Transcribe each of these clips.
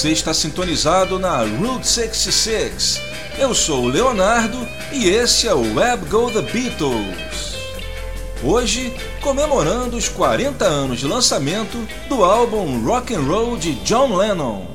Você está sintonizado na Route 66. Eu sou o Leonardo e esse é o Web Go The Beatles. Hoje, comemorando os 40 anos de lançamento do álbum Rock and Roll de John Lennon.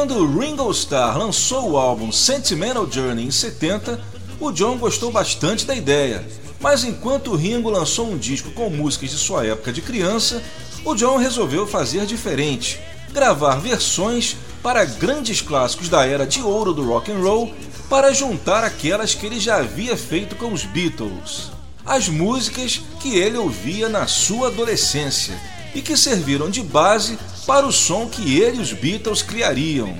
Quando Ringo Starr lançou o álbum Sentimental Journey em 70, o John gostou bastante da ideia. Mas enquanto Ringo lançou um disco com músicas de sua época de criança, o John resolveu fazer diferente, gravar versões para grandes clássicos da era de ouro do rock and roll para juntar aquelas que ele já havia feito com os Beatles. As músicas que ele ouvia na sua adolescência e que serviram de base para o som que ele e os Beatles criariam.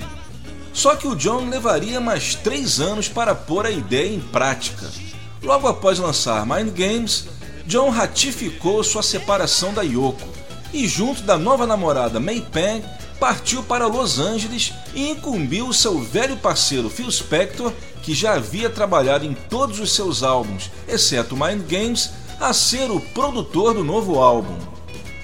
Só que o John levaria mais três anos para pôr a ideia em prática. Logo após lançar Mind Games, John ratificou sua separação da Yoko e, junto da nova namorada May Pang, partiu para Los Angeles e incumbiu seu velho parceiro Phil Spector, que já havia trabalhado em todos os seus álbuns, exceto Mind Games, a ser o produtor do novo álbum.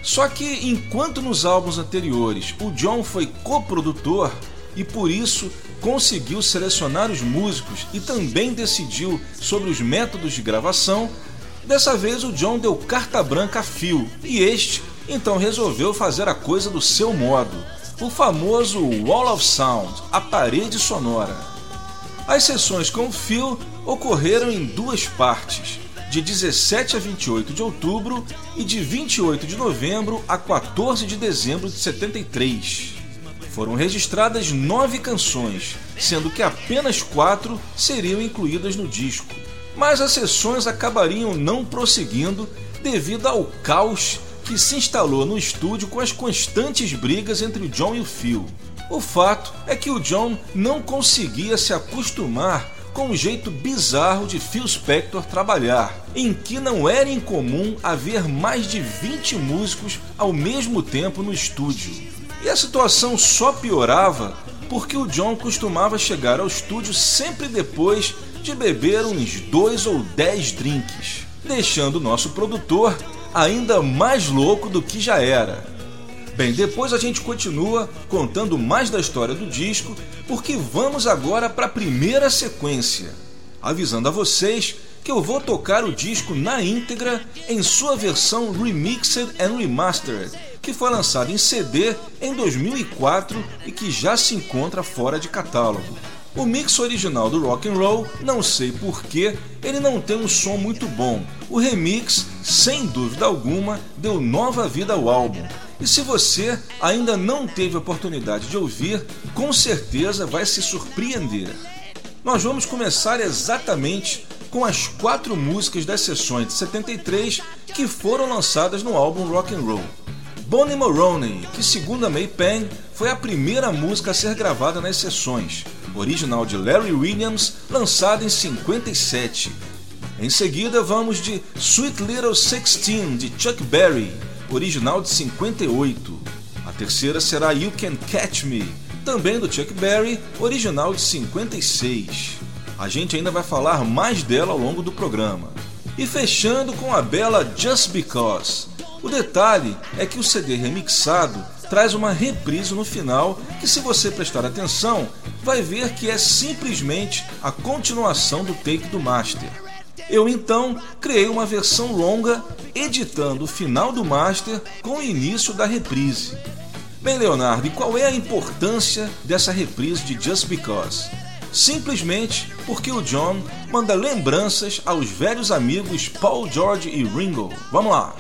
Só que enquanto nos álbuns anteriores o John foi coprodutor e por isso conseguiu selecionar os músicos e também decidiu sobre os métodos de gravação, dessa vez o John deu carta branca a Phil e este então resolveu fazer a coisa do seu modo, o famoso Wall of Sound, a parede sonora. As sessões com Phil ocorreram em duas partes de 17 a 28 de outubro e de 28 de novembro a 14 de dezembro de 73. Foram registradas nove canções, sendo que apenas quatro seriam incluídas no disco. Mas as sessões acabariam não prosseguindo devido ao caos que se instalou no estúdio com as constantes brigas entre o John e o Phil. O fato é que o John não conseguia se acostumar com um jeito bizarro de Phil Spector trabalhar, em que não era incomum haver mais de 20 músicos ao mesmo tempo no estúdio. E a situação só piorava porque o John costumava chegar ao estúdio sempre depois de beber uns dois ou dez drinks, deixando nosso produtor ainda mais louco do que já era. Bem, depois a gente continua contando mais da história do disco, porque vamos agora para a primeira sequência, avisando a vocês que eu vou tocar o disco na íntegra em sua versão remixed and remastered, que foi lançado em CD em 2004 e que já se encontra fora de catálogo. O mix original do rock and roll, não sei porquê, ele não tem um som muito bom. O remix, sem dúvida alguma, deu nova vida ao álbum, e se você ainda não teve oportunidade de ouvir, com certeza vai se surpreender. Nós vamos começar exatamente com as quatro músicas das sessões de 73 que foram lançadas no álbum Rock and Roll. Bonnie Maroney, que segundo a May Pang foi a primeira música a ser gravada nas sessões, original de Larry Williams, lançada em 57. Em seguida vamos de Sweet Little Sixteen de Chuck Berry, original de 58. A terceira será You Can Catch Me, também do Chuck Berry, original de 56. A gente ainda vai falar mais dela ao longo do programa. E fechando com a bela Just Because. O detalhe é que o CD remixado traz uma reprise no final que, se você prestar atenção, vai ver que é simplesmente a continuação do take do master. Eu então criei uma versão longa, editando o final do master com o início da reprise. Bem, Leonardo, e qual é a importância dessa reprise de Just Because? Simplesmente porque o John manda lembranças aos velhos amigos Paul George e Ringo. Vamos lá!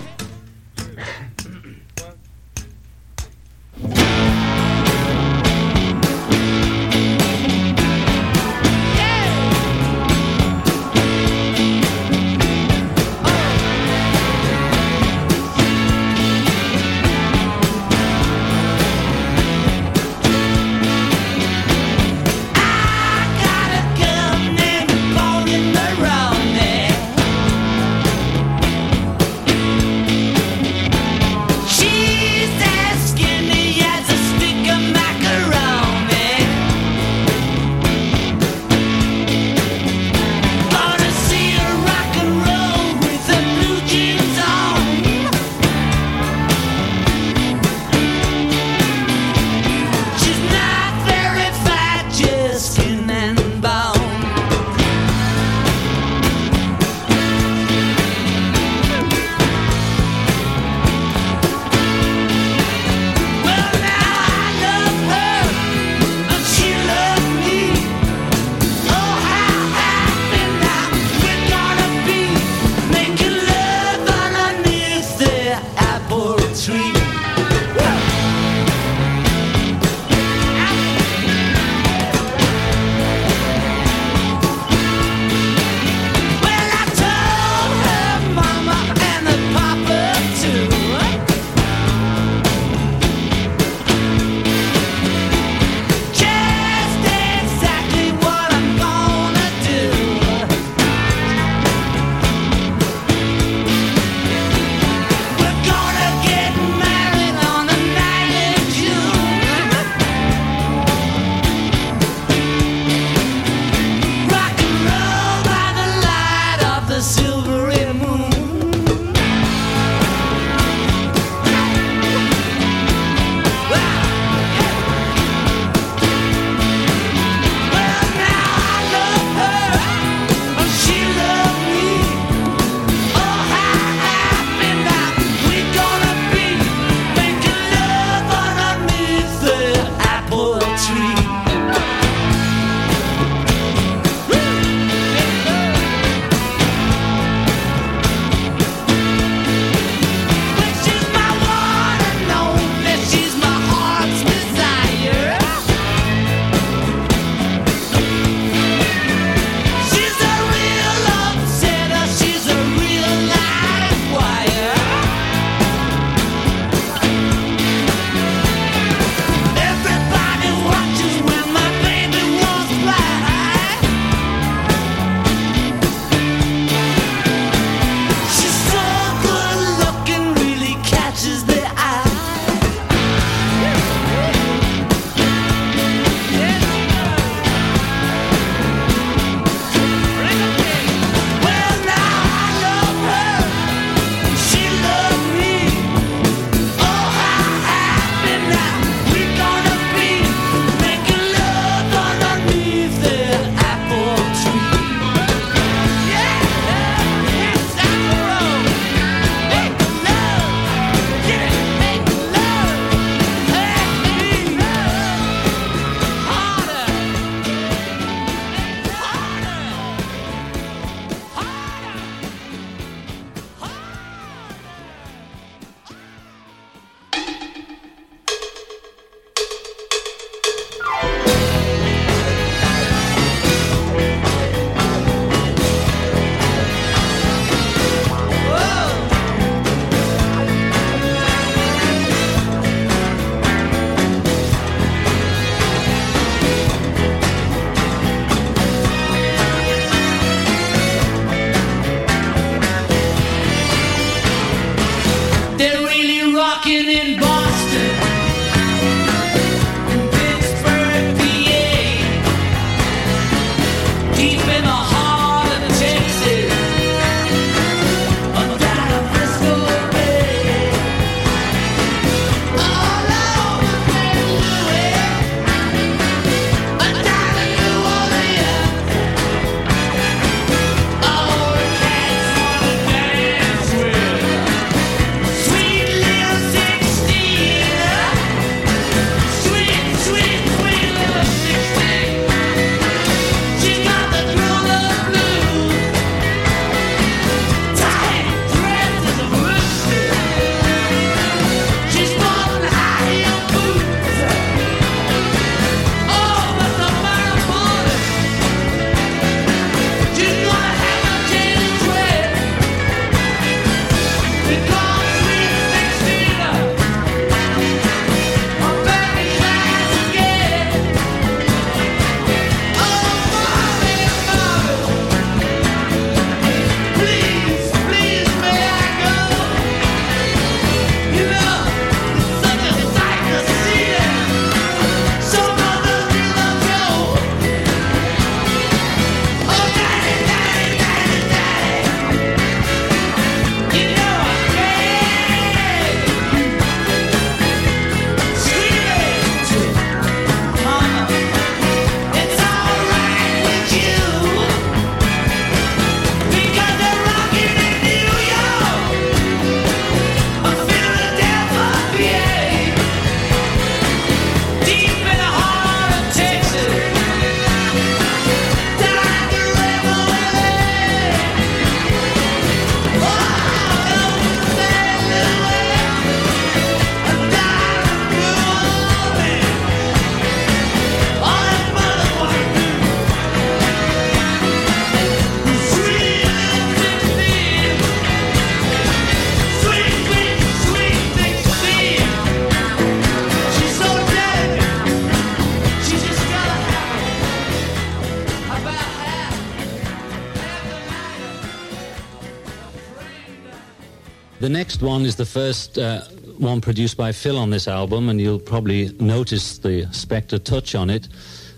The next one is the first uh, one produced by Phil on this album, and you'll probably notice the Spectre touch on it.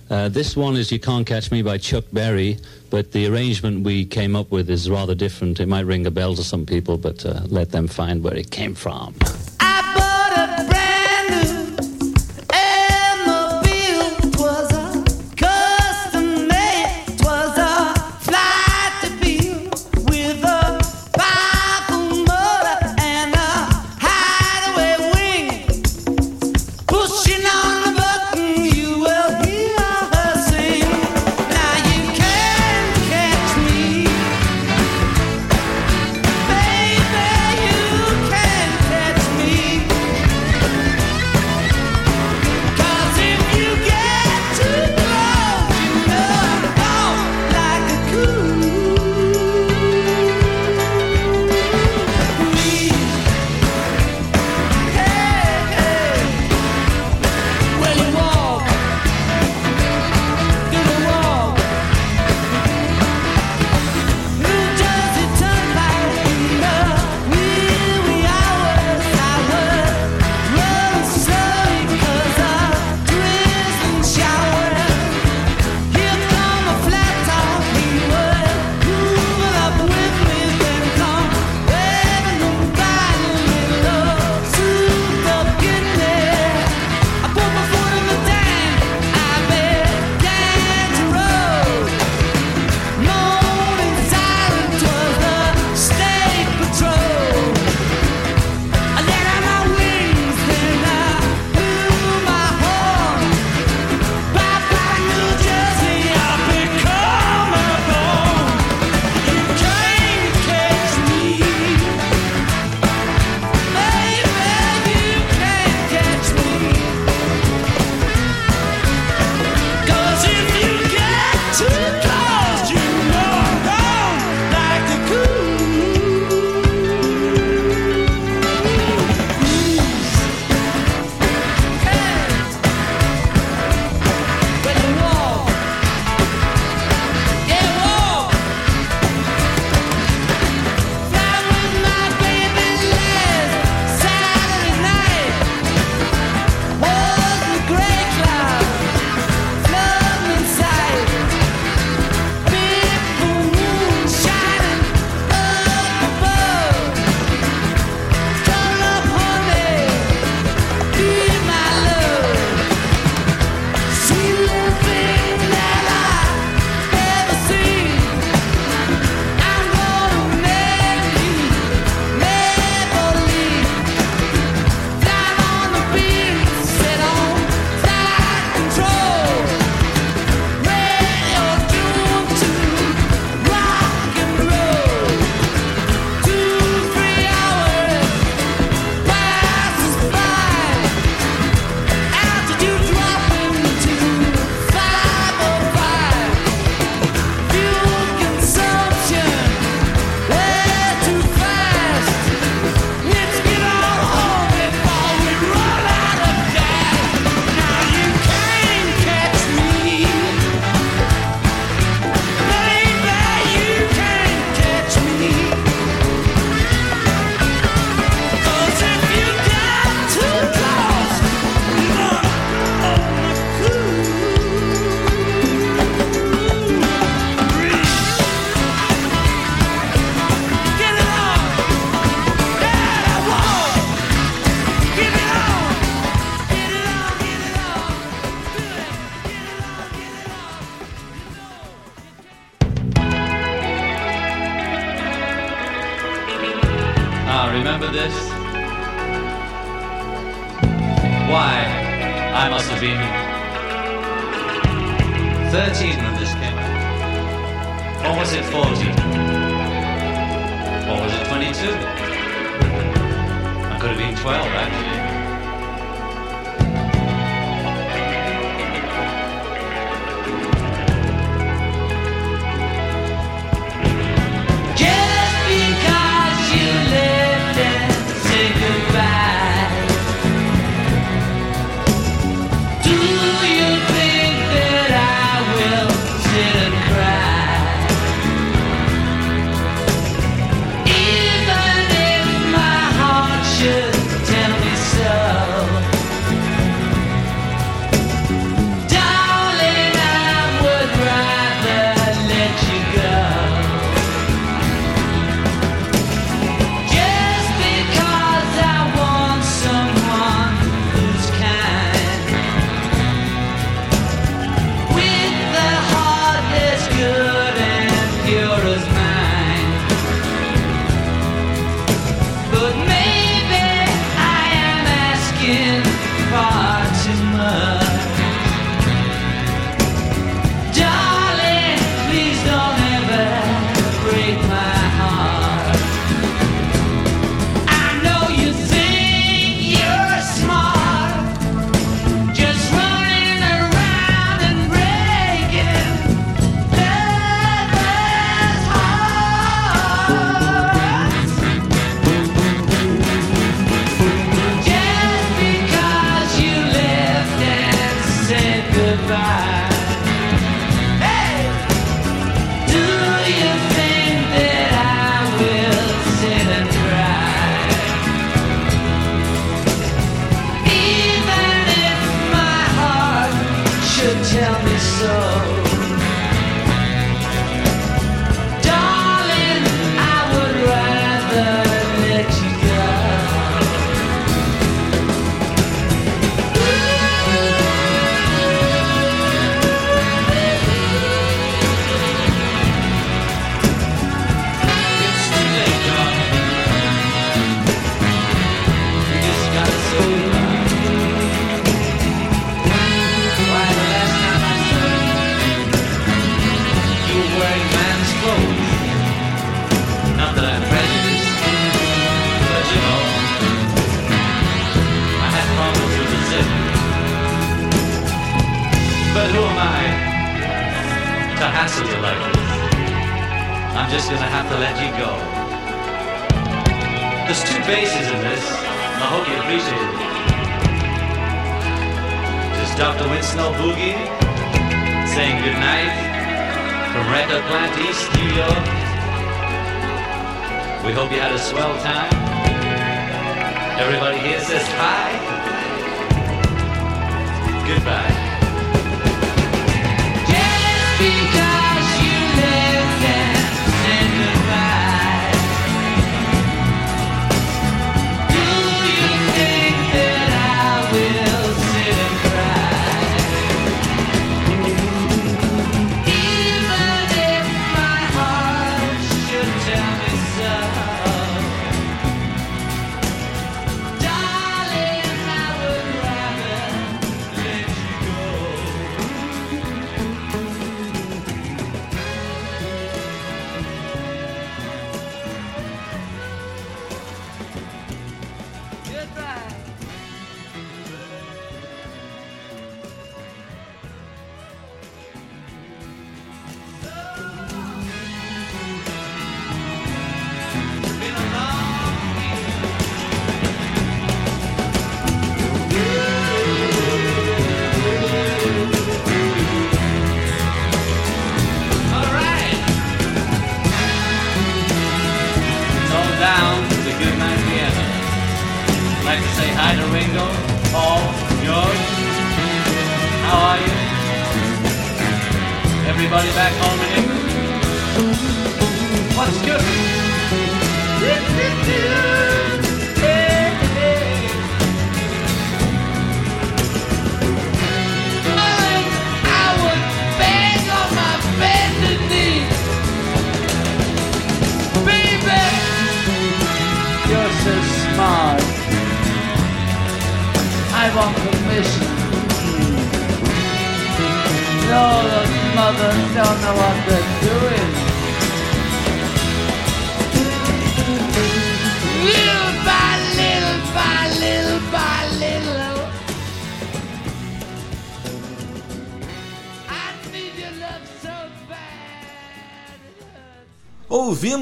Uh, this one is You Can't Catch Me by Chuck Berry, but the arrangement we came up with is rather different. It might ring a bell to some people, but uh, let them find where it came from.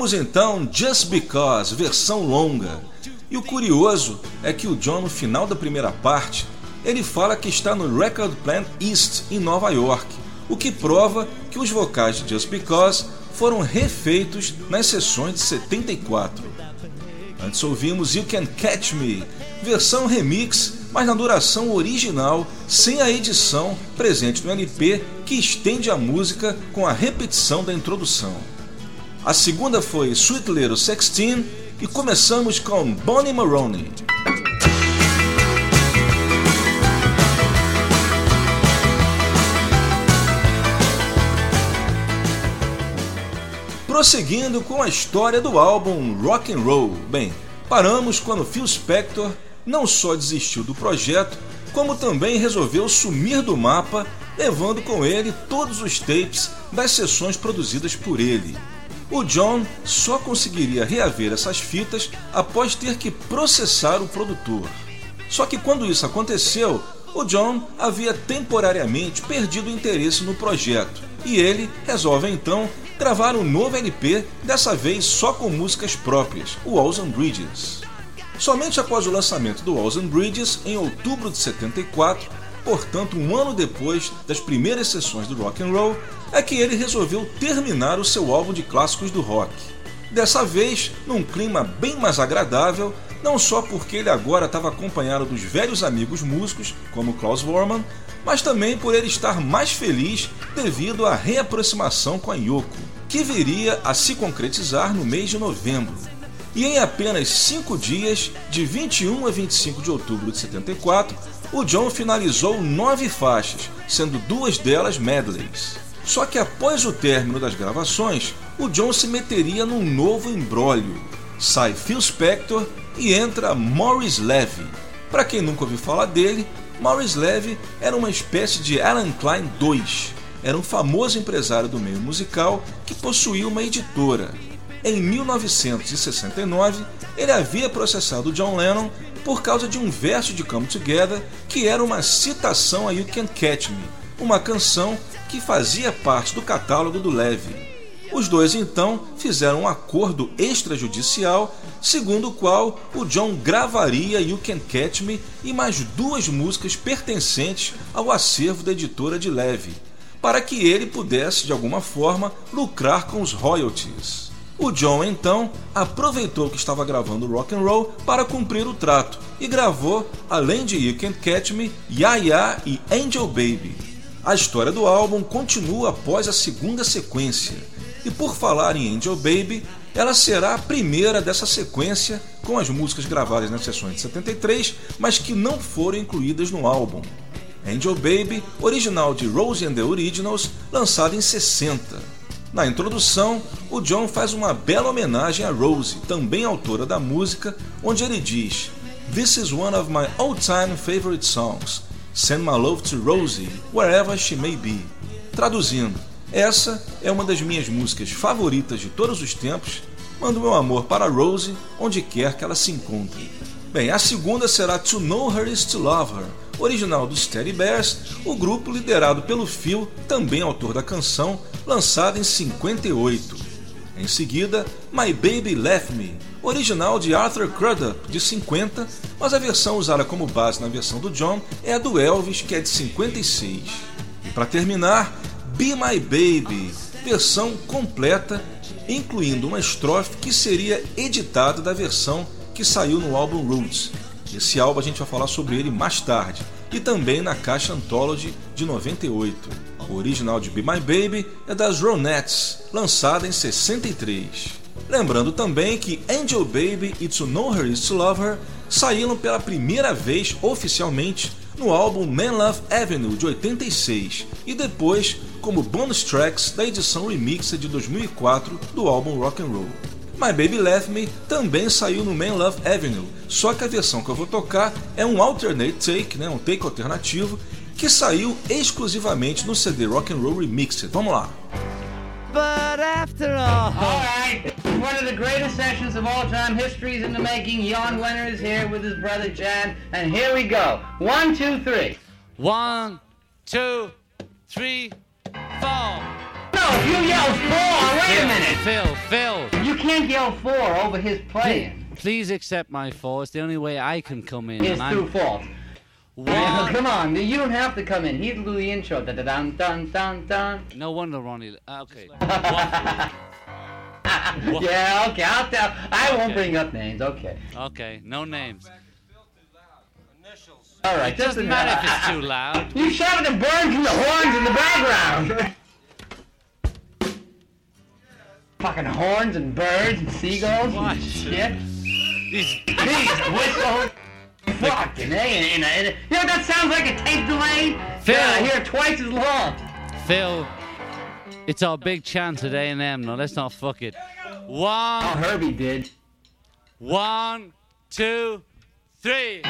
Ouvimos então Just Because, versão longa. E o curioso é que o John, no final da primeira parte, ele fala que está no Record Plant East, em Nova York, o que prova que os vocais de Just Because foram refeitos nas sessões de 74. Antes ouvimos You Can Catch Me, versão remix, mas na duração original, sem a edição presente no LP que estende a música com a repetição da introdução. A segunda foi Sweet Little Sexteen e começamos com Bonnie Maroney. Prosseguindo com a história do álbum Rock and Roll. Bem, paramos quando Phil Spector não só desistiu do projeto, como também resolveu sumir do mapa, levando com ele todos os tapes das sessões produzidas por ele. O John só conseguiria reaver essas fitas após ter que processar o produtor. Só que quando isso aconteceu, o John havia temporariamente perdido o interesse no projeto e ele resolve então gravar um novo LP, dessa vez só com músicas próprias, o Walls and Bridges. Somente após o lançamento do Walls and Bridges, em outubro de 74, portanto um ano depois das primeiras sessões do rock and roll, é que ele resolveu terminar o seu álbum de clássicos do rock. Dessa vez, num clima bem mais agradável, não só porque ele agora estava acompanhado dos velhos amigos músicos, como Klaus Vormann, mas também por ele estar mais feliz devido à reaproximação com a Yoko, que viria a se concretizar no mês de novembro. E em apenas cinco dias, de 21 a 25 de outubro de 74, o John finalizou nove faixas, sendo duas delas medleys. Só que após o término das gravações, o John se meteria num novo embrólio. Sai Phil Spector e entra Morris Levy. Para quem nunca ouviu falar dele, Morris Levy era uma espécie de Alan Klein II. Era um famoso empresário do meio musical que possuía uma editora. Em 1969, ele havia processado John Lennon por causa de um verso de Come Together que era uma citação a You Can Catch Me, uma canção que fazia parte do catálogo do Levy. Os dois então fizeram um acordo extrajudicial, segundo o qual o John gravaria You Can Catch Me e mais duas músicas pertencentes ao acervo da editora de Levy, para que ele pudesse de alguma forma lucrar com os royalties. O John então aproveitou que estava gravando rock and roll para cumprir o trato e gravou, além de You Can Catch Me, Ya Ya e Angel Baby. A história do álbum continua após a segunda sequência. E por falar em Angel Baby, ela será a primeira dessa sequência com as músicas gravadas nas sessões de 73, mas que não foram incluídas no álbum. Angel Baby, original de Rose and the Originals, lançado em 60. Na introdução, o John faz uma bela homenagem a Rose, também autora da música, onde ele diz: This is one of my all-time favorite songs. Send my love to Rosie, wherever she may be. Traduzindo, essa é uma das minhas músicas favoritas de todos os tempos. Mando meu amor para Rosie, onde quer que ela se encontre. Bem, a segunda será To Know Her Is To Love Her, original dos Teddy Bears, o grupo liderado pelo Phil, também autor da canção, lançada em 58. Em seguida, My Baby Left Me, original de Arthur Crudup, de 50, mas a versão usada como base na versão do John é a do Elvis, que é de 56. E para terminar, Be My Baby, versão completa, incluindo uma estrofe que seria editada da versão que saiu no álbum Roots. Esse álbum a gente vai falar sobre ele mais tarde, e também na caixa Anthology de 98. O original de Be My Baby é das Ronettes, lançada em 63. Lembrando também que Angel Baby e To Know Her Is To Love Her saíram pela primeira vez oficialmente no álbum Man Love Avenue de 86 e depois como bonus tracks da edição remixed de 2004 do álbum Rock and Roll. My Baby Left Me também saiu no Man Love Avenue, só que a versão que eu vou tocar é um alternate take, né, um take alternativo, que saiu exclusivamente no CD Rock and Roll Remixed. Vamos lá. But after all, All right, one of the greatest sessions of all time. History's in the making. Jan Wenner is here with his brother Jan, and here we go. One, two, three. one, two, three, four. If you yell four, wait a minute. Phil, Phil, You can't yell four over his playing. please accept my four. It's the only way I can come in. It's and I'm fault. Yeah, one. come on, you don't have to come in. He'll do the intro. Da da dun dun dun dun. No wonder Ronnie. uh, Okay. Yeah, okay, I'll tell. I won't Okay. bring up names. Okay. Okay. No names. All right. Doesn't matter if it's too loud. You shouted the birds and the horns in the background. Fucking horns and birds and seagulls What? and shit. These These whistles. Fucking A. And, and, and, you know what that sounds like a tape delay? Phil. Yeah, I hear it twice as long. Phil. It's our big chance at A and M. Now let's not fuck it. Oh, One, Herbie did. one, two, three.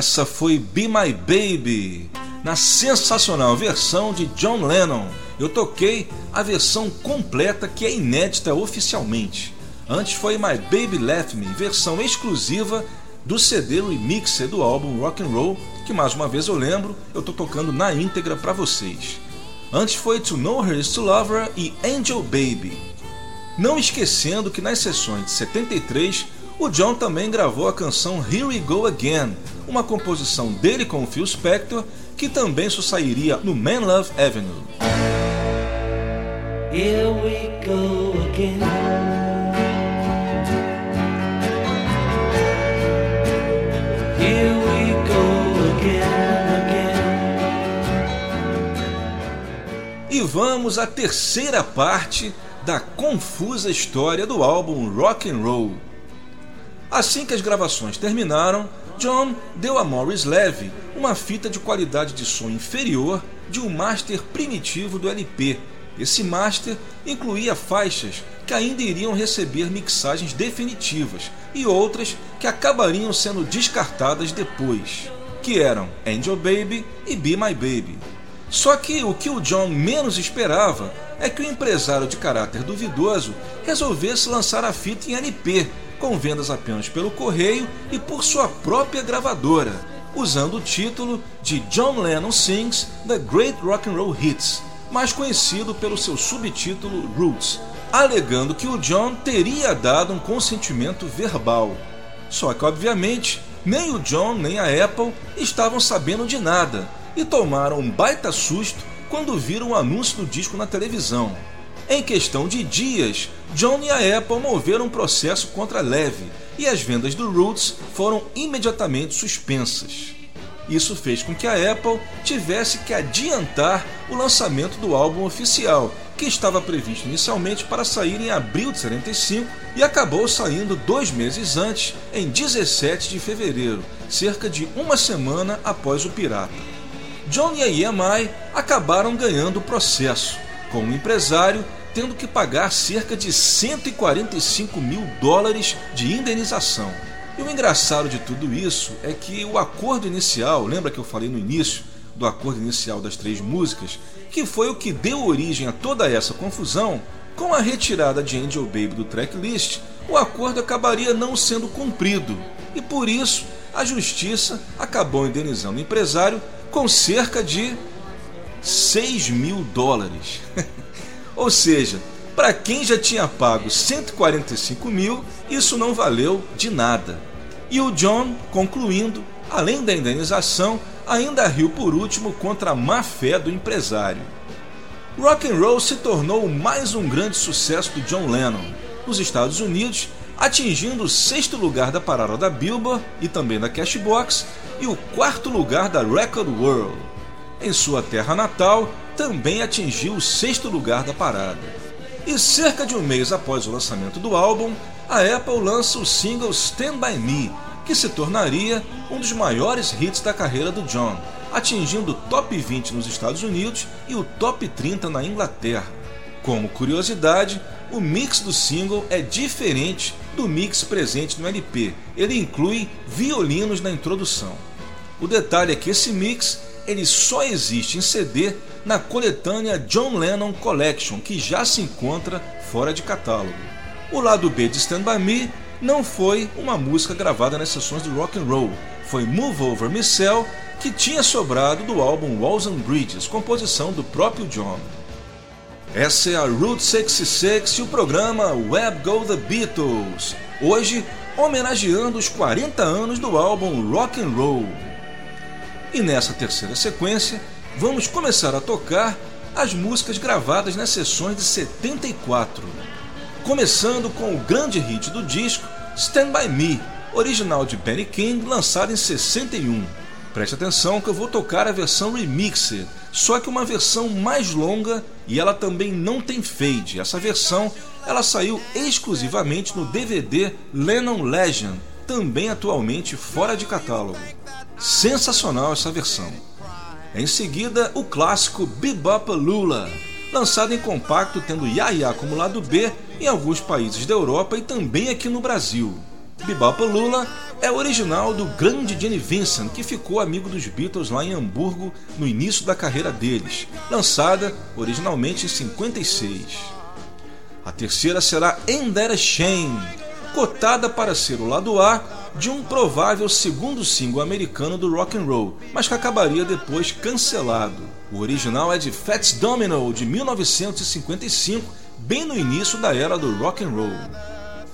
Essa foi Be My Baby, na sensacional versão de John Lennon. Eu toquei a versão completa que é inédita oficialmente. Antes foi My Baby Left Me, versão exclusiva do CD remixer do álbum Rock and Roll, que mais uma vez eu lembro, eu tô tocando na íntegra para vocês. Antes foi To Know Her Is To Love Her e Angel Baby. Não esquecendo que nas sessões de 73, o John também gravou a canção Here We Go Again, uma composição dele com o Phil Spector, que também sairia no Man Love Avenue. Here we go again. Here we go again, again. E vamos à terceira parte da confusa história do álbum Rock and Roll. Assim que as gravações terminaram, John deu a Morris Levy uma fita de qualidade de som inferior de um master primitivo do LP. Esse master incluía faixas que ainda iriam receber mixagens definitivas e outras que acabariam sendo descartadas depois, que eram Angel Baby e Be My Baby. Só que o que o John menos esperava é que o empresário de caráter duvidoso resolvesse lançar a fita em LP, com vendas apenas pelo correio e por sua própria gravadora, usando o título de John Lennon Sings The Great Rock and Roll Hits, mais conhecido pelo seu subtítulo Roots, alegando que o John teria dado um consentimento verbal. Só que, obviamente, nem o John nem a Apple estavam sabendo de nada e tomaram um baita susto quando viram o anúncio do disco na televisão. Em questão de dias, John e a Apple moveram um processo contra Levy e as vendas do Roots foram imediatamente suspensas. Isso fez com que a Apple tivesse que adiantar o lançamento do álbum oficial, que estava previsto inicialmente para sair em abril de 75 e acabou saindo dois meses antes, em 17 de fevereiro, cerca de uma semana após o Pirata. John e a EMI acabaram ganhando o processo, com o empresário tendo que pagar cerca de 145 mil dólares de indenização. E o engraçado de tudo isso é que o acordo inicial, lembra que eu falei no início do acordo inicial das três músicas, que foi o que deu origem a toda essa confusão, com a retirada de Angel Baby do tracklist, o acordo acabaria não sendo cumprido. E por isso, a justiça acabou indenizando o empresário com cerca de 6 mil dólares. Ou seja, para quem já tinha pago 145 mil, isso não valeu de nada. E o John, concluindo, além da indenização, ainda riu por último contra a má fé do empresário. Rock and Roll se tornou mais um grande sucesso do John Lennon nos Estados Unidos, atingindo o sexto lugar da parada da Billboard e também da Cashbox e o quarto lugar da Record World. Em sua terra natal, também atingiu o sexto lugar da parada. E cerca de um mês após o lançamento do álbum, a Apple lança o single Stand By Me, que se tornaria um dos maiores hits da carreira do John, atingindo o top 20 nos Estados Unidos e o top 30 na Inglaterra. Como curiosidade, o mix do single é diferente do mix presente no LP, ele inclui violinos na introdução. O detalhe é que esse mix ele só existe em CD na coletânea John Lennon Collection, que já se encontra fora de catálogo. O lado B de Stand By Me não foi uma música gravada nas sessões de rock and roll, foi Move Over Michelle, que tinha sobrado do álbum Walls and Bridges, composição do próprio John. Essa é a Route 66 e o programa Web Go The Beatles, hoje homenageando os 40 anos do álbum Rock and Roll. E nessa terceira sequência, vamos começar a tocar as músicas gravadas nas sessões de 74. Começando com o grande hit do disco Stand By Me, original de Benny King, lançado em 61. Preste atenção que eu vou tocar a versão remixed, só que uma versão mais longa e ela também não tem fade. Essa versão ela saiu exclusivamente no DVD Lennon Legend, também atualmente fora de catálogo. Sensacional essa versão. Em seguida, o clássico Bebop Lula, lançado em compacto tendo Yaya como lado B em alguns países da Europa e também aqui no Brasil. Bebopalula é original do grande Gene Vincent, que ficou amigo dos Beatles lá em Hamburgo no início da carreira deles, lançada originalmente em 56. A terceira será a Shame, cotada para ser o lado A de um provável segundo single americano do rock and roll, mas que acabaria depois cancelado. O original é de Fats Domino de 1955, bem no início da era do rock and roll.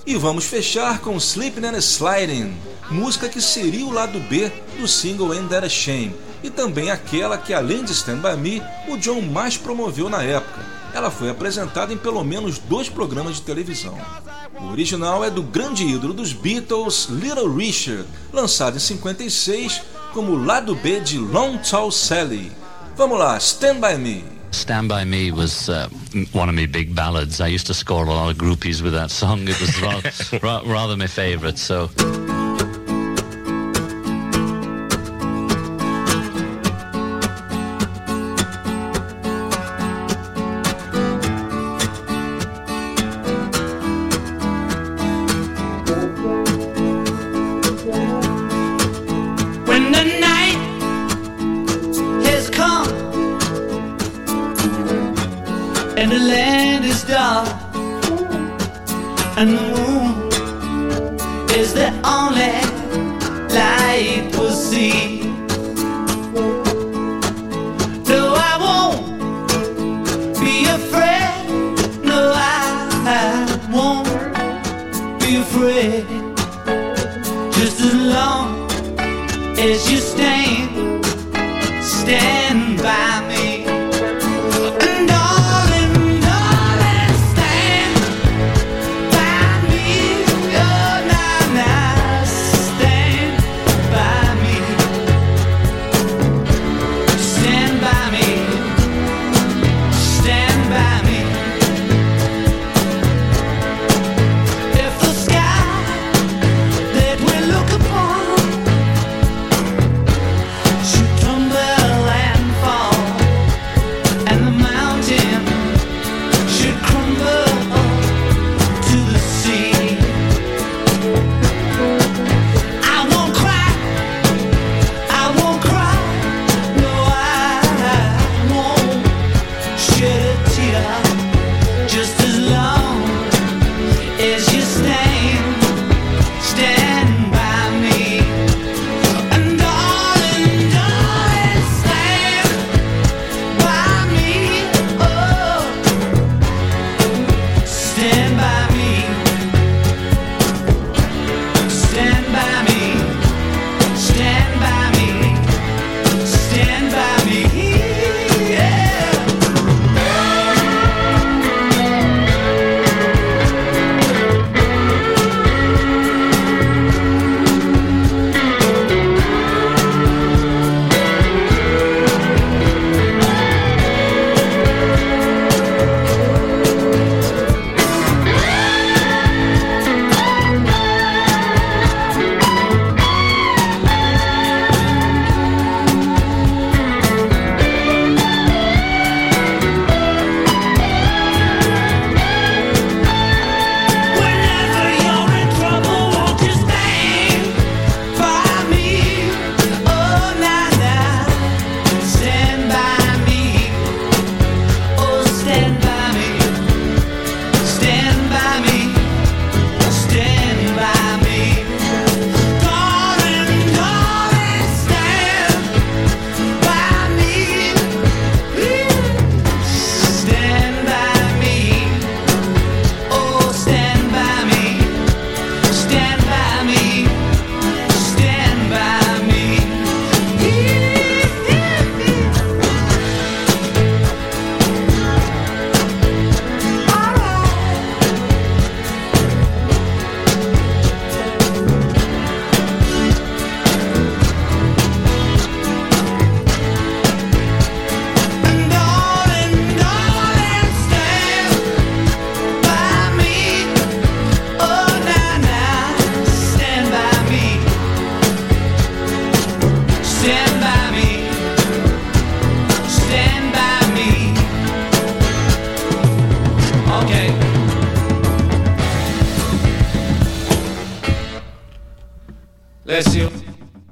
E vamos fechar com Sleeping and Sliding, música que seria o lado B do single Ain't That a Shame, e também aquela que, além de Stand By Me, o John mais promoveu na época. Ela foi apresentada em pelo menos dois programas de televisão. O original é do grande ídolo dos Beatles, Little Richard, lançado em 56 como lado B de Long Tall Sally. Vamos lá, Stand By Me. Stand By Me was uh, one of my big ballads. I used to score a lot of groupies with that song. It was rather, ra- rather my favourite. So.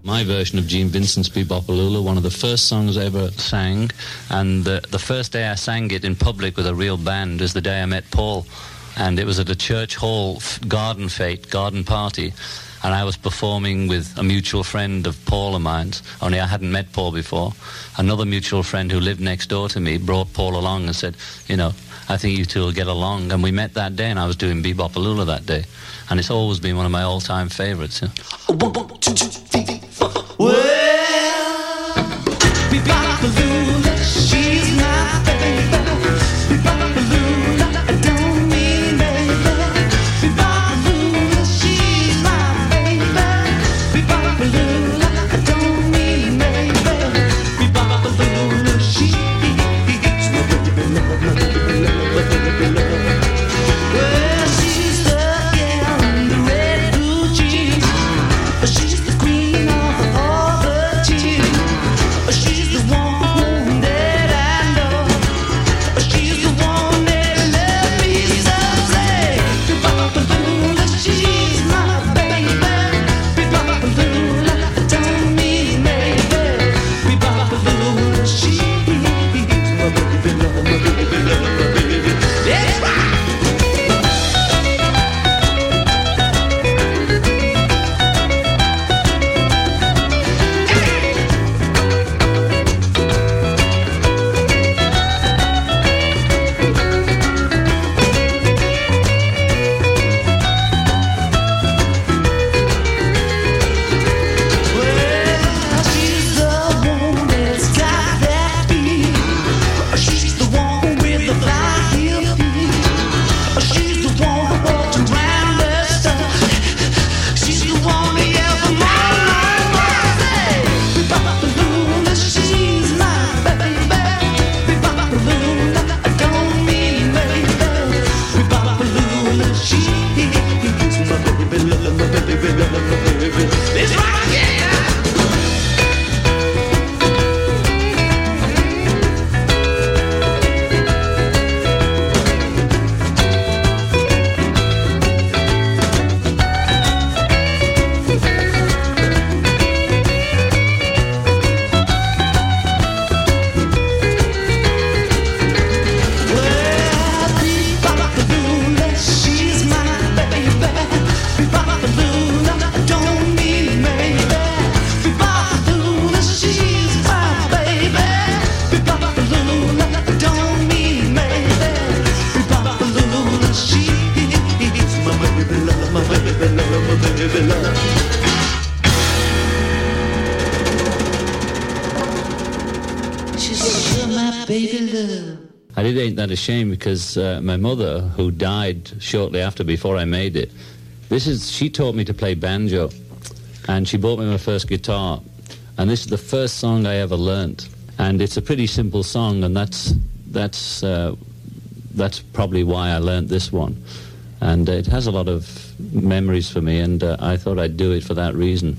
My version of Gene Vincent's Bebopalula, one of the first songs I ever sang, and the, the first day I sang it in public with a real band was the day I met Paul, and it was at a church hall garden fete, garden party, and I was performing with a mutual friend of Paul of mine's, only I hadn't met Paul before. Another mutual friend who lived next door to me brought Paul along and said, you know, I think you two will get along, and we met that day, and I was doing Bebopalula that day, and it's always been one of my all-time favourites. Yeah. That a Shame because uh, my mother, who died shortly after before I made it, this is she taught me to play banjo, and she bought me my first guitar, and this is the first song I ever learnt, and it's a pretty simple song, and that's that's uh, that's probably why I learnt this one, and it has a lot of memories for me, and uh, I thought I'd do it for that reason.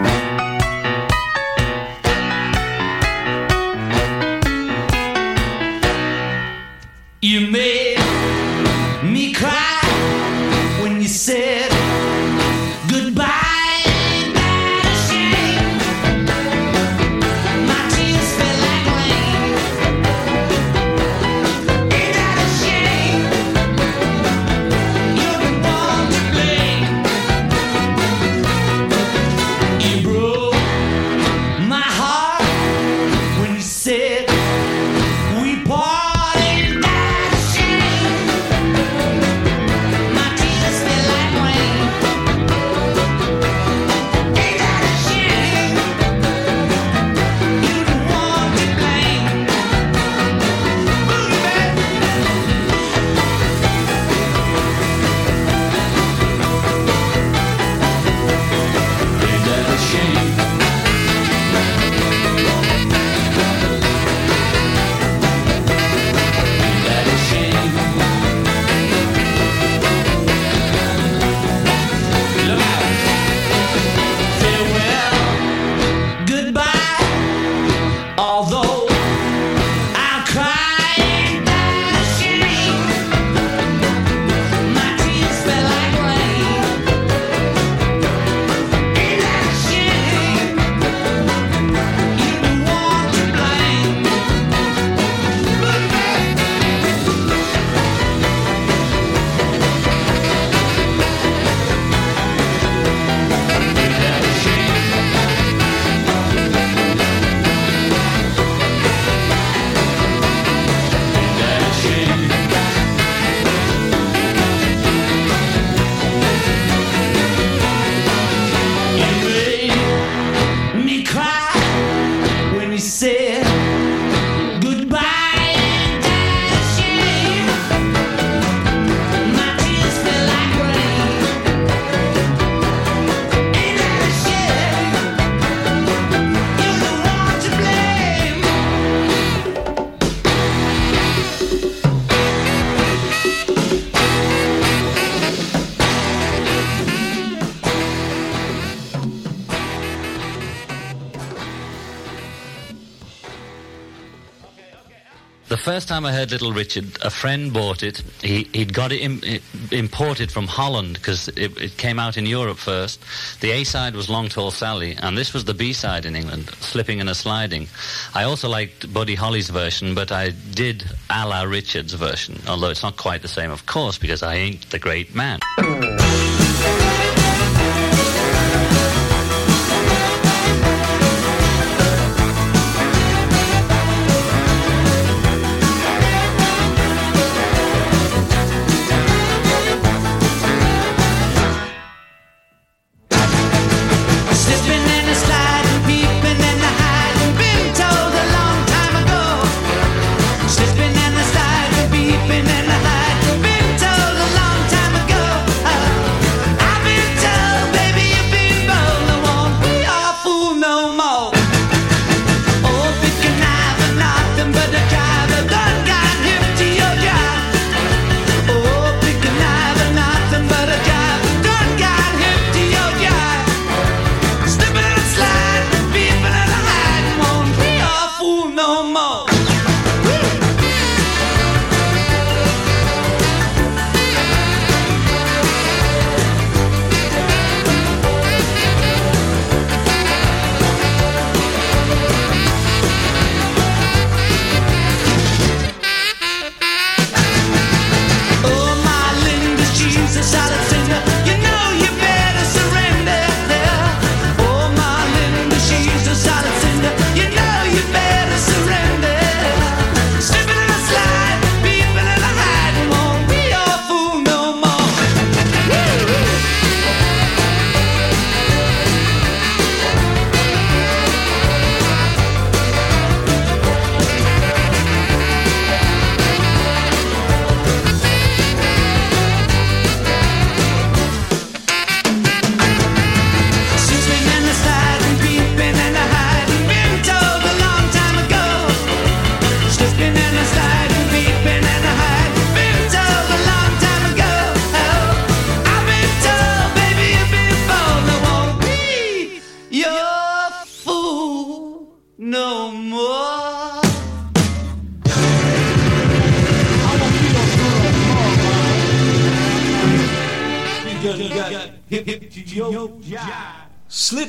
First time I heard Little Richard, a friend bought it. He, he'd got it im- i- imported from Holland because it, it came out in Europe first. The A side was Long Tall Sally, and this was the B side in England, Slipping and a Sliding. I also liked Buddy Holly's version, but I did a la Richard's version, although it's not quite the same, of course, because I ain't the great man.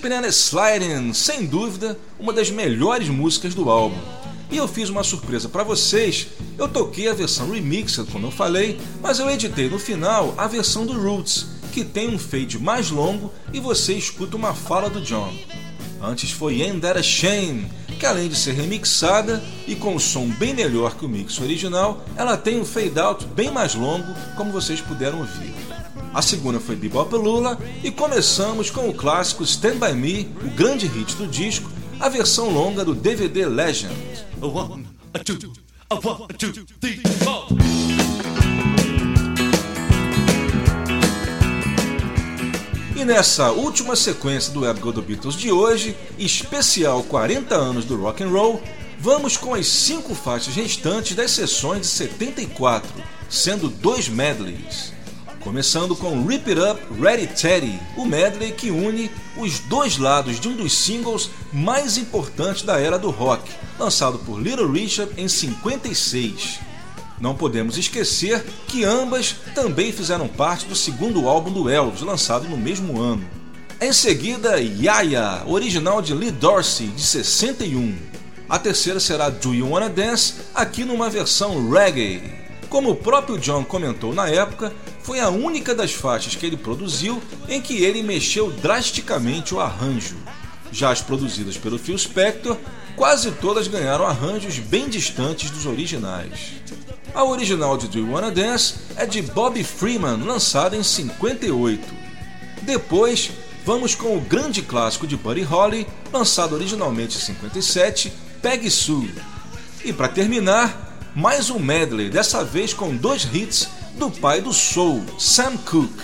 Slippin' and Sliding, sem dúvida, uma das melhores músicas do álbum. E eu fiz uma surpresa para vocês. Eu toquei a versão remixed, como eu falei, mas eu editei no final a versão do Roots, que tem um fade mais longo e você escuta uma fala do John. Antes foi Ain't That a Shame, que além de ser remixada e com um som bem melhor que o mix original, ela tem um fade out bem mais longo, como vocês puderam ouvir. A segunda foi Bebop Lula e começamos com o clássico Stand By Me, o grande hit do disco, a versão longa do DVD Legend. One, a two, a one, two, three. E nessa última sequência do Web Go do Beatles de hoje, especial 40 anos do rock and roll, vamos com as cinco faixas restantes das sessões de 74, sendo dois medleys. Começando com Rip It Up, Ready Teddy, o medley que une os dois lados de um dos singles mais importantes da era do rock, lançado por Little Richard em 56. Não podemos esquecer que ambas também fizeram parte do segundo álbum do Elvis, lançado no mesmo ano. Em seguida, Yaya, original de Lee Dorsey, de 61. A terceira será Do You Wanna Dance, aqui numa versão reggae. Como o próprio John comentou na época, foi a única das faixas que ele produziu em que ele mexeu drasticamente o arranjo. Já as produzidas pelo Phil Spector, quase todas ganharam arranjos bem distantes dos originais. A original de Do You Wanna Dance é de Bobby Freeman, lançada em 58. Depois, vamos com o grande clássico de Buddy Holly, lançado originalmente em 57, Peggy Sue. E para terminar, mais um medley, dessa vez com dois hits do pai do soul, Sam Cooke.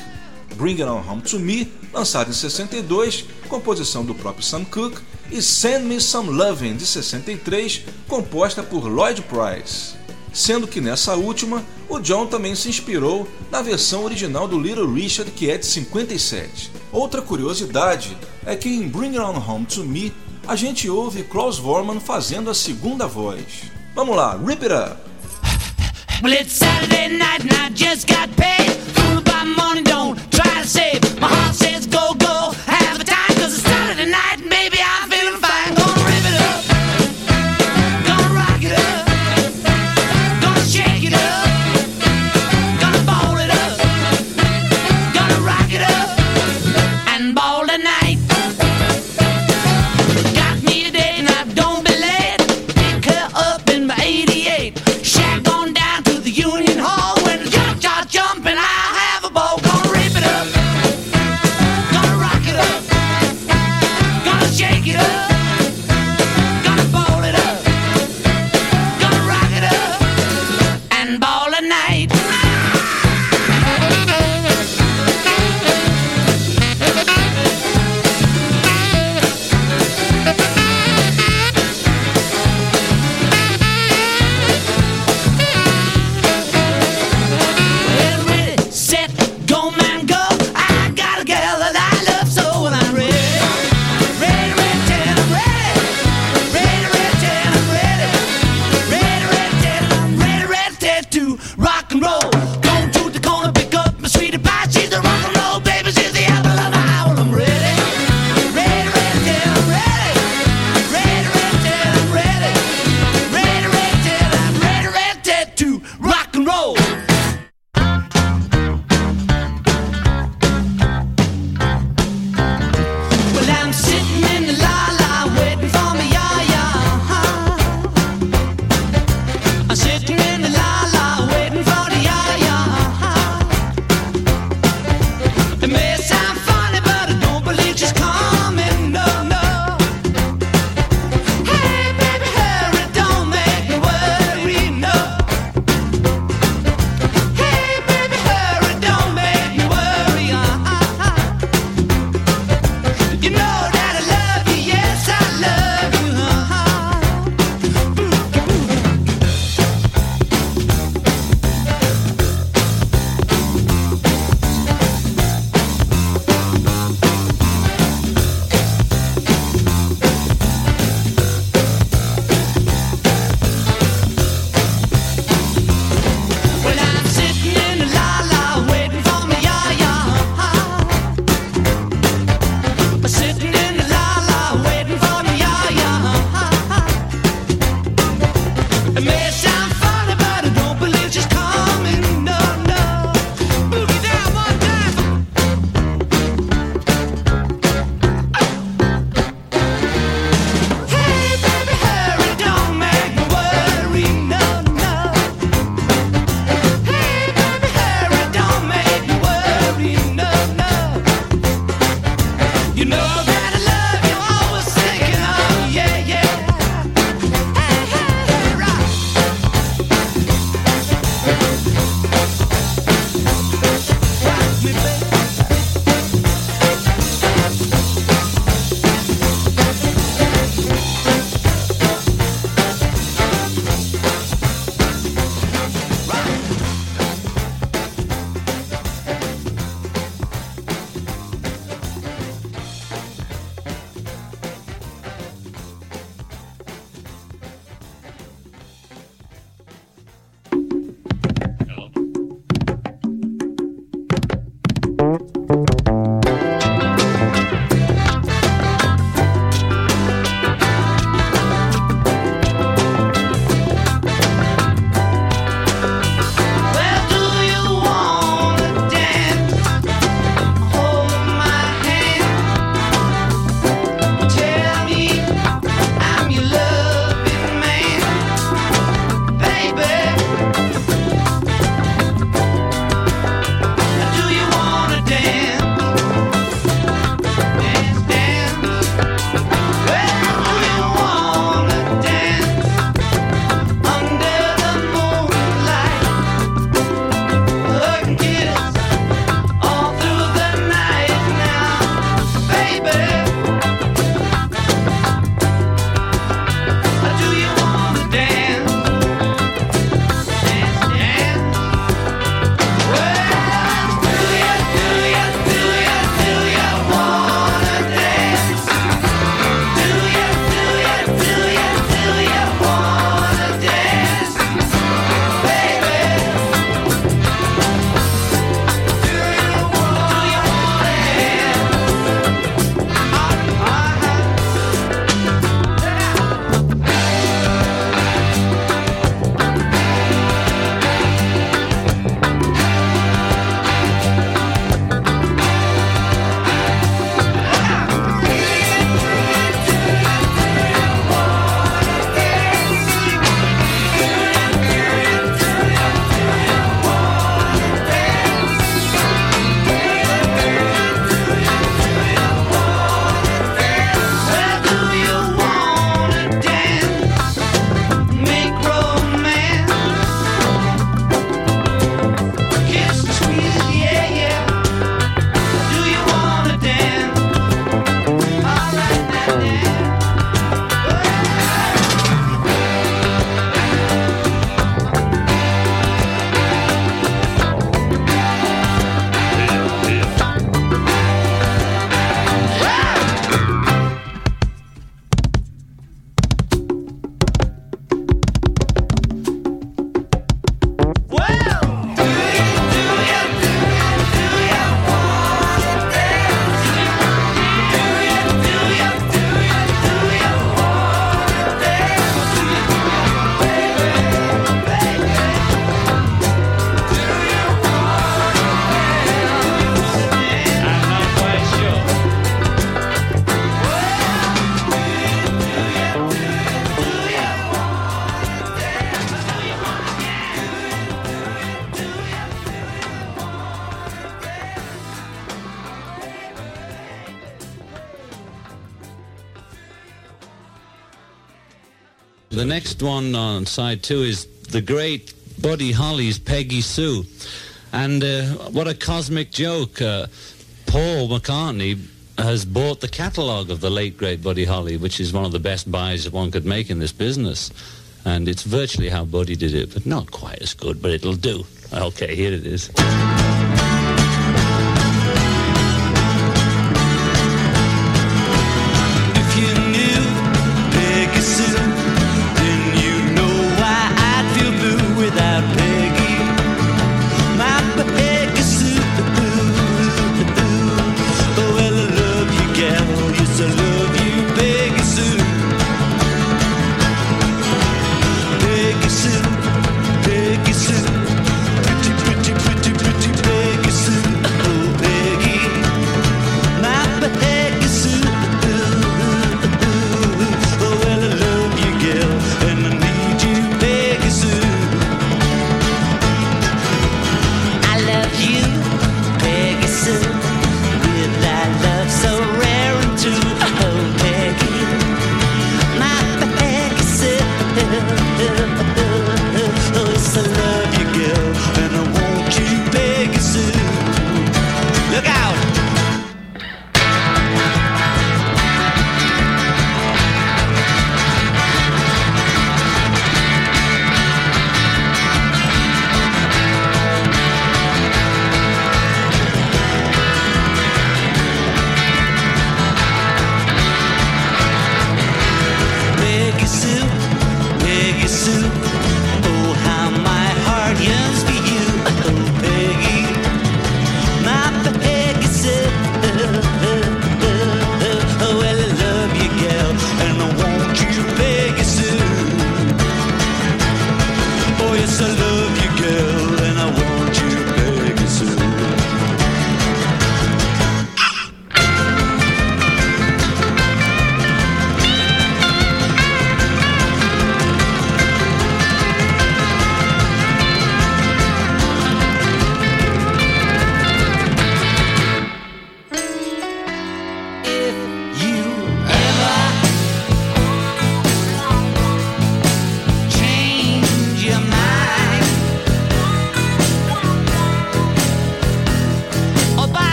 Bring It On Home To Me, lançado em 62, composição do próprio Sam Cooke, e Send Me Some Lovin', de 63, composta por Lloyd Price. Sendo que nessa última, o John também se inspirou na versão original do Little Richard, que é de 57. Outra curiosidade é que em Bring It On Home To Me, a gente ouve Klaus Vorman fazendo a segunda voz. Vamos lá, rip it up! Well, it's Saturday night and I just got paid. Fooled by money, don't try to save. My heart says go, go, have a time. Cause it's Saturday night the next one on side two is the great Buddy Holly's Peggy Sue. And uh, what a cosmic joke. Uh, Paul McCartney has bought the catalogue of the late great Buddy Holly, which is one of the best buys that one could make in this business. And it's virtually how Buddy did it, but not quite as good, but it'll do. Okay, here it is.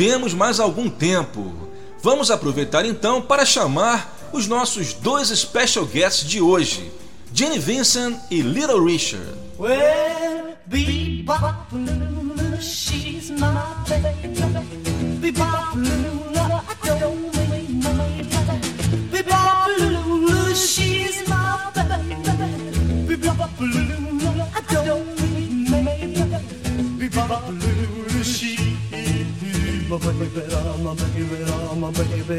temos mais algum tempo. Vamos aproveitar então para chamar os nossos dois special guests de hoje, Jenny Vincent e Little Richard. Ué!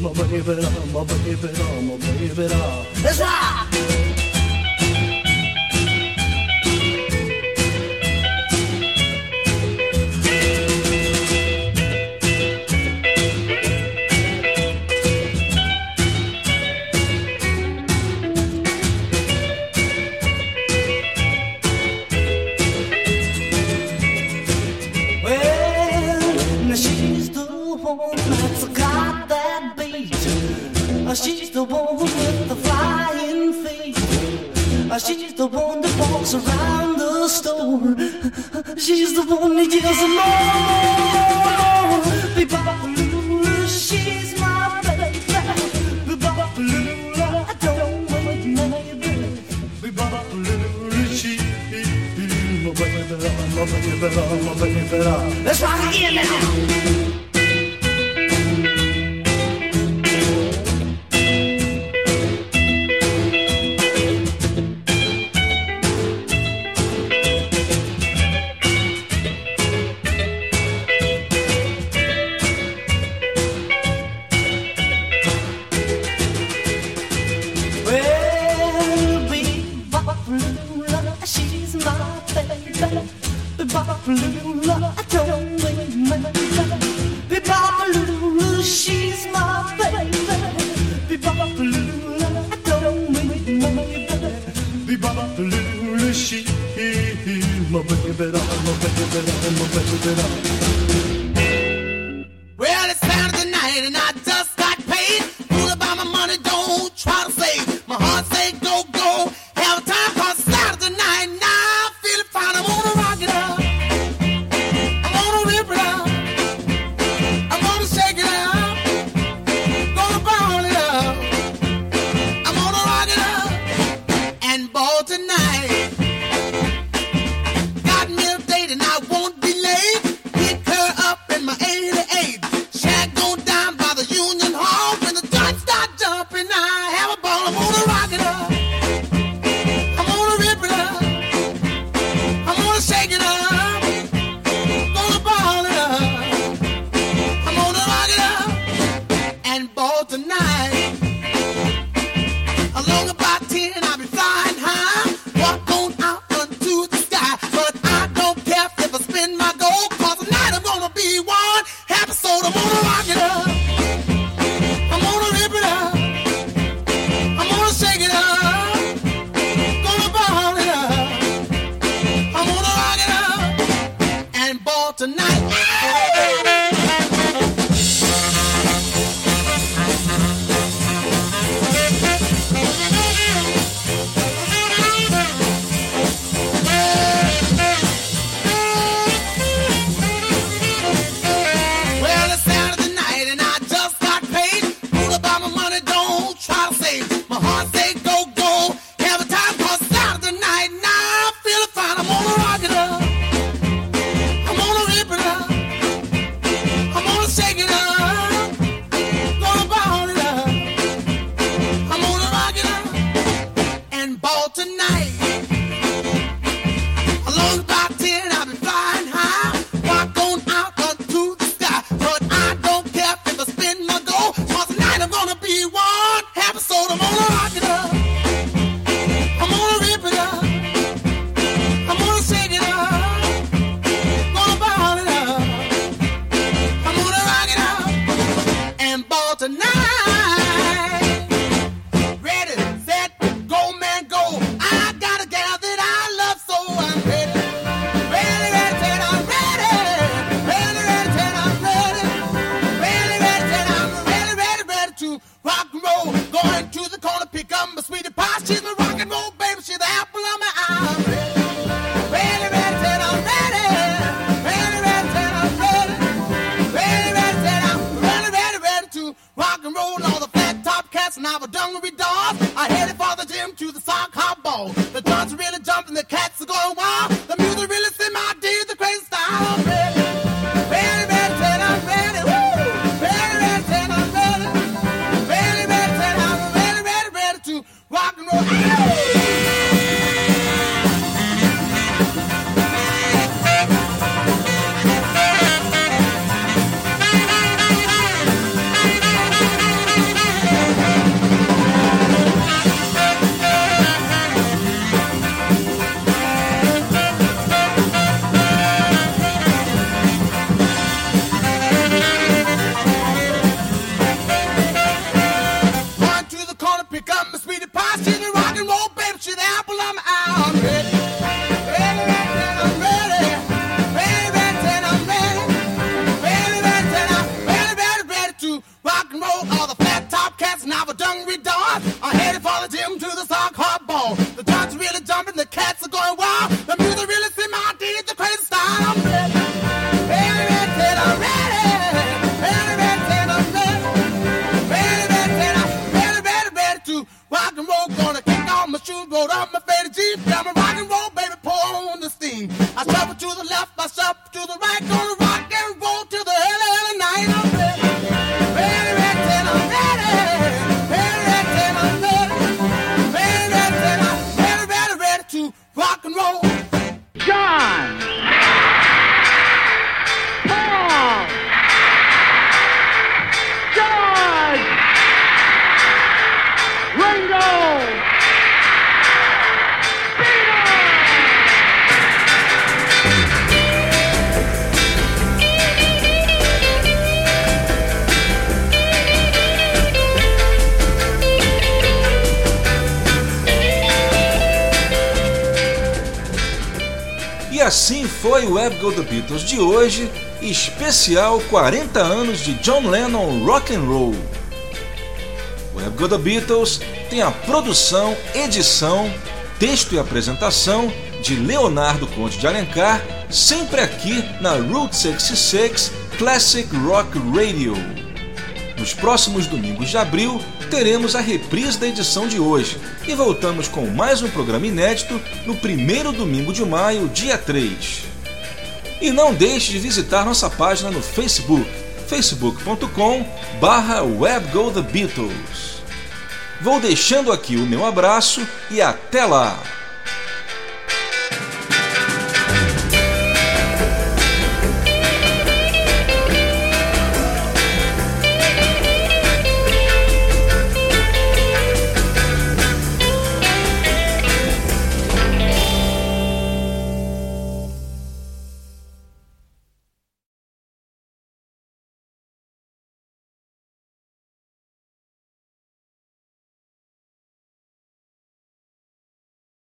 my baby, my baby, my baby, my baby. Let's rock! walks around the store. She's the one that gives more. Bebopalula, she's my baby. I don't want she's my baby, my baby, my baby. Let's rock again now. Go The Beatles de hoje, especial 40 anos de John Lennon Rock and Roll. Web Go The Beatles tem a produção, edição, texto e apresentação de Leonardo Conte de Alencar, sempre aqui na Route 66 Classic Rock Radio. Nos próximos domingos de abril, teremos a reprise da edição de hoje e voltamos com mais um programa inédito no primeiro domingo de maio, dia 3. E não deixe de visitar nossa página no Facebook, facebook.com barra webgothebeatles. Vou deixando aqui o meu abraço e até lá!